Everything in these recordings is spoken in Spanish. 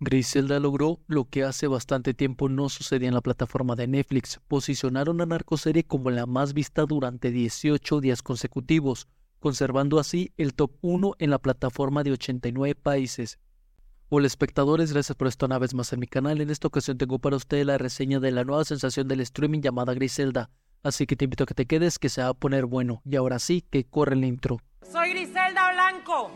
Griselda logró lo que hace bastante tiempo no sucedía en la plataforma de Netflix, posicionaron a narcoserie como la más vista durante 18 días consecutivos, conservando así el top 1 en la plataforma de 89 países. Hola espectadores, gracias por estar una vez más en mi canal. En esta ocasión tengo para ustedes la reseña de la nueva sensación del streaming llamada Griselda. Así que te invito a que te quedes, que se va a poner bueno. Y ahora sí, que corre el intro. Soy Griselda Blanco.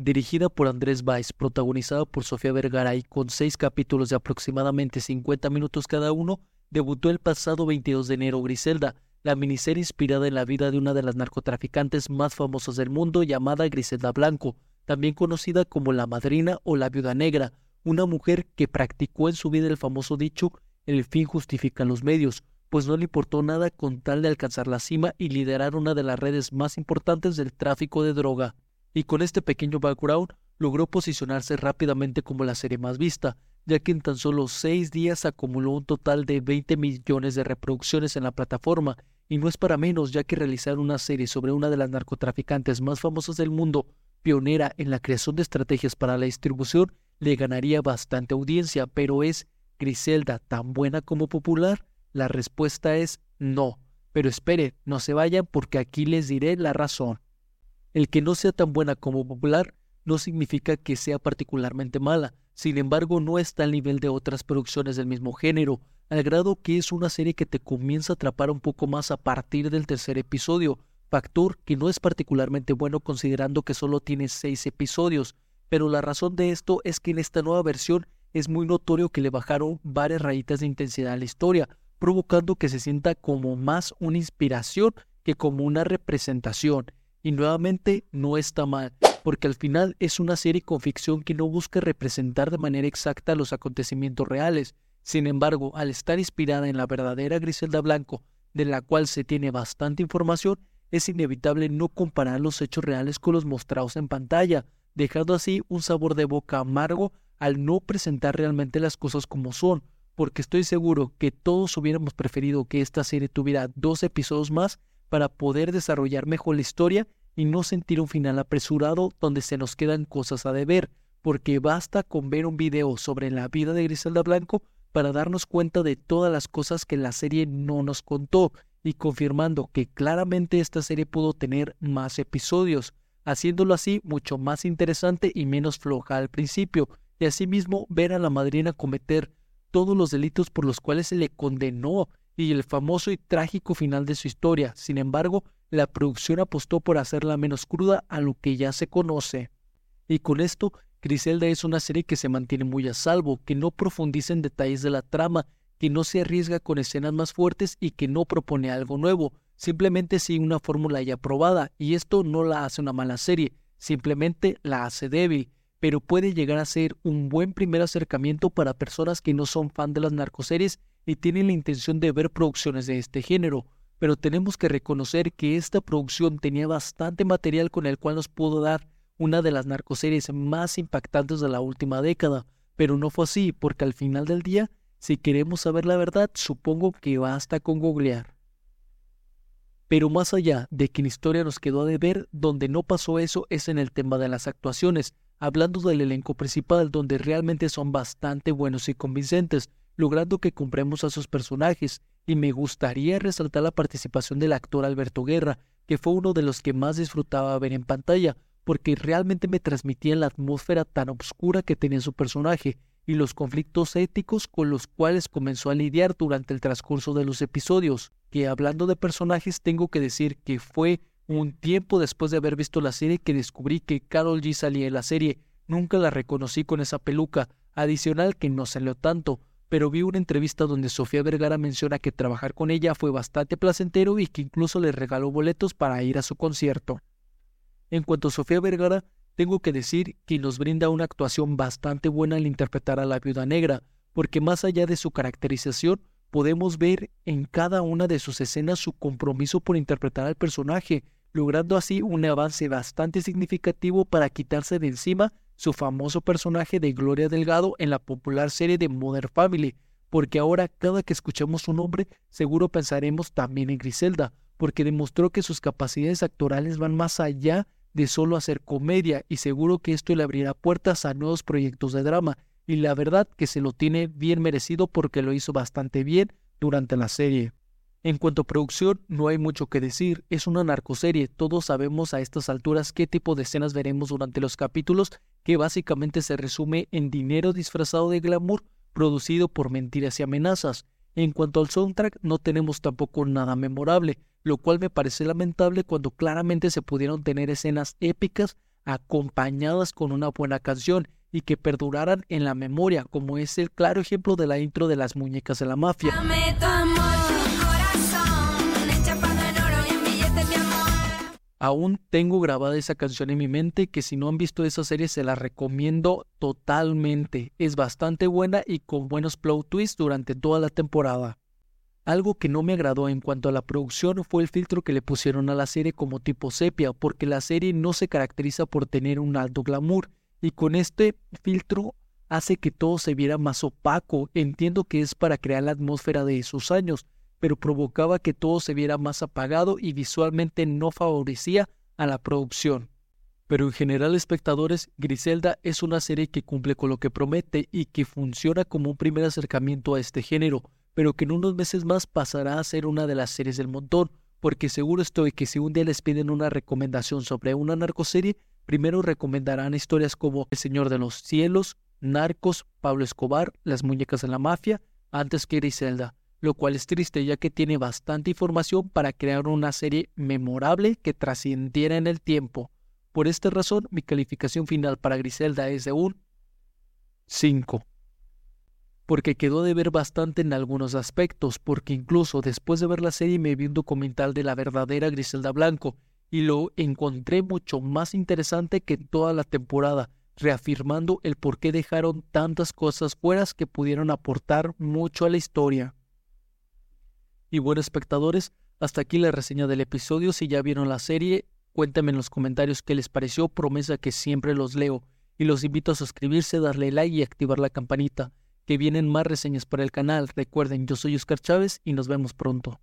Dirigida por Andrés Valls, protagonizada por Sofía Vergara y con seis capítulos de aproximadamente 50 minutos cada uno, debutó el pasado 22 de enero Griselda, la miniserie inspirada en la vida de una de las narcotraficantes más famosas del mundo llamada Griselda Blanco, también conocida como la madrina o la viuda negra, una mujer que practicó en su vida el famoso dicho el fin justifica los medios, pues no le importó nada con tal de alcanzar la cima y liderar una de las redes más importantes del tráfico de droga y con este pequeño background logró posicionarse rápidamente como la serie más vista, ya que en tan solo seis días acumuló un total de 20 millones de reproducciones en la plataforma, y no es para menos ya que realizar una serie sobre una de las narcotraficantes más famosas del mundo, pionera en la creación de estrategias para la distribución, le ganaría bastante audiencia, pero ¿es Griselda tan buena como popular? La respuesta es no. Pero espere, no se vayan porque aquí les diré la razón. El que no sea tan buena como popular no significa que sea particularmente mala, sin embargo no está al nivel de otras producciones del mismo género, al grado que es una serie que te comienza a atrapar un poco más a partir del tercer episodio, factor que no es particularmente bueno considerando que solo tiene seis episodios, pero la razón de esto es que en esta nueva versión es muy notorio que le bajaron varias rayitas de intensidad a la historia, provocando que se sienta como más una inspiración que como una representación, y nuevamente no está mal, porque al final es una serie con ficción que no busca representar de manera exacta los acontecimientos reales. Sin embargo, al estar inspirada en la verdadera Griselda Blanco, de la cual se tiene bastante información, es inevitable no comparar los hechos reales con los mostrados en pantalla, dejando así un sabor de boca amargo al no presentar realmente las cosas como son, porque estoy seguro que todos hubiéramos preferido que esta serie tuviera dos episodios más para poder desarrollar mejor la historia y no sentir un final apresurado donde se nos quedan cosas a deber, porque basta con ver un video sobre la vida de Griselda Blanco para darnos cuenta de todas las cosas que la serie no nos contó y confirmando que claramente esta serie pudo tener más episodios, haciéndolo así mucho más interesante y menos floja al principio, y asimismo ver a la madrina cometer todos los delitos por los cuales se le condenó y el famoso y trágico final de su historia. Sin embargo, la producción apostó por hacerla menos cruda a lo que ya se conoce. Y con esto, Griselda es una serie que se mantiene muy a salvo, que no profundiza en detalles de la trama, que no se arriesga con escenas más fuertes y que no propone algo nuevo, simplemente sigue una fórmula ya probada, y esto no la hace una mala serie, simplemente la hace débil, pero puede llegar a ser un buen primer acercamiento para personas que no son fan de las narcoseries y tienen la intención de ver producciones de este género, pero tenemos que reconocer que esta producción tenía bastante material con el cual nos pudo dar una de las narcoseries más impactantes de la última década, pero no fue así, porque al final del día, si queremos saber la verdad, supongo que basta con googlear. Pero más allá de que en historia nos quedó a deber, donde no pasó eso es en el tema de las actuaciones, hablando del elenco principal, donde realmente son bastante buenos y convincentes, logrando que compremos a sus personajes, y me gustaría resaltar la participación del actor Alberto Guerra, que fue uno de los que más disfrutaba ver en pantalla, porque realmente me transmitía la atmósfera tan oscura que tenía su personaje y los conflictos éticos con los cuales comenzó a lidiar durante el transcurso de los episodios, que hablando de personajes tengo que decir que fue un tiempo después de haber visto la serie que descubrí que Carol G salía en la serie, nunca la reconocí con esa peluca, adicional que no salió tanto, pero vi una entrevista donde Sofía Vergara menciona que trabajar con ella fue bastante placentero y que incluso le regaló boletos para ir a su concierto. En cuanto a Sofía Vergara, tengo que decir que nos brinda una actuación bastante buena al interpretar a la viuda negra, porque más allá de su caracterización, podemos ver en cada una de sus escenas su compromiso por interpretar al personaje, logrando así un avance bastante significativo para quitarse de encima su famoso personaje de Gloria Delgado en la popular serie de Modern Family, porque ahora cada que escuchamos su nombre seguro pensaremos también en Griselda, porque demostró que sus capacidades actorales van más allá de solo hacer comedia y seguro que esto le abrirá puertas a nuevos proyectos de drama y la verdad que se lo tiene bien merecido porque lo hizo bastante bien durante la serie. En cuanto a producción, no hay mucho que decir, es una narcoserie, todos sabemos a estas alturas qué tipo de escenas veremos durante los capítulos, que básicamente se resume en dinero disfrazado de glamour producido por mentiras y amenazas. En cuanto al soundtrack, no tenemos tampoco nada memorable, lo cual me parece lamentable cuando claramente se pudieron tener escenas épicas acompañadas con una buena canción y que perduraran en la memoria, como es el claro ejemplo de la intro de las muñecas de la mafia. Aún tengo grabada esa canción en mi mente que si no han visto esa serie se la recomiendo totalmente. Es bastante buena y con buenos plot twists durante toda la temporada. Algo que no me agradó en cuanto a la producción fue el filtro que le pusieron a la serie como tipo sepia, porque la serie no se caracteriza por tener un alto glamour, y con este filtro hace que todo se viera más opaco. Entiendo que es para crear la atmósfera de esos años, pero provocaba que todo se viera más apagado y visualmente no favorecía a la producción. Pero en general, espectadores, Griselda es una serie que cumple con lo que promete y que funciona como un primer acercamiento a este género, pero que en unos meses más pasará a ser una de las series del montón, porque seguro estoy que si un día les piden una recomendación sobre una narcoserie, primero recomendarán historias como El Señor de los Cielos, Narcos, Pablo Escobar, Las Muñecas de la Mafia, antes que Griselda lo cual es triste ya que tiene bastante información para crear una serie memorable que trascendiera en el tiempo. Por esta razón, mi calificación final para Griselda es de un 5. Porque quedó de ver bastante en algunos aspectos, porque incluso después de ver la serie me vi un documental de la verdadera Griselda Blanco y lo encontré mucho más interesante que toda la temporada, reafirmando el por qué dejaron tantas cosas fuera que pudieron aportar mucho a la historia. Y bueno, espectadores, hasta aquí la reseña del episodio. Si ya vieron la serie, cuéntame en los comentarios qué les pareció. Promesa que siempre los leo. Y los invito a suscribirse, darle like y activar la campanita. Que vienen más reseñas para el canal. Recuerden, yo soy Oscar Chávez y nos vemos pronto.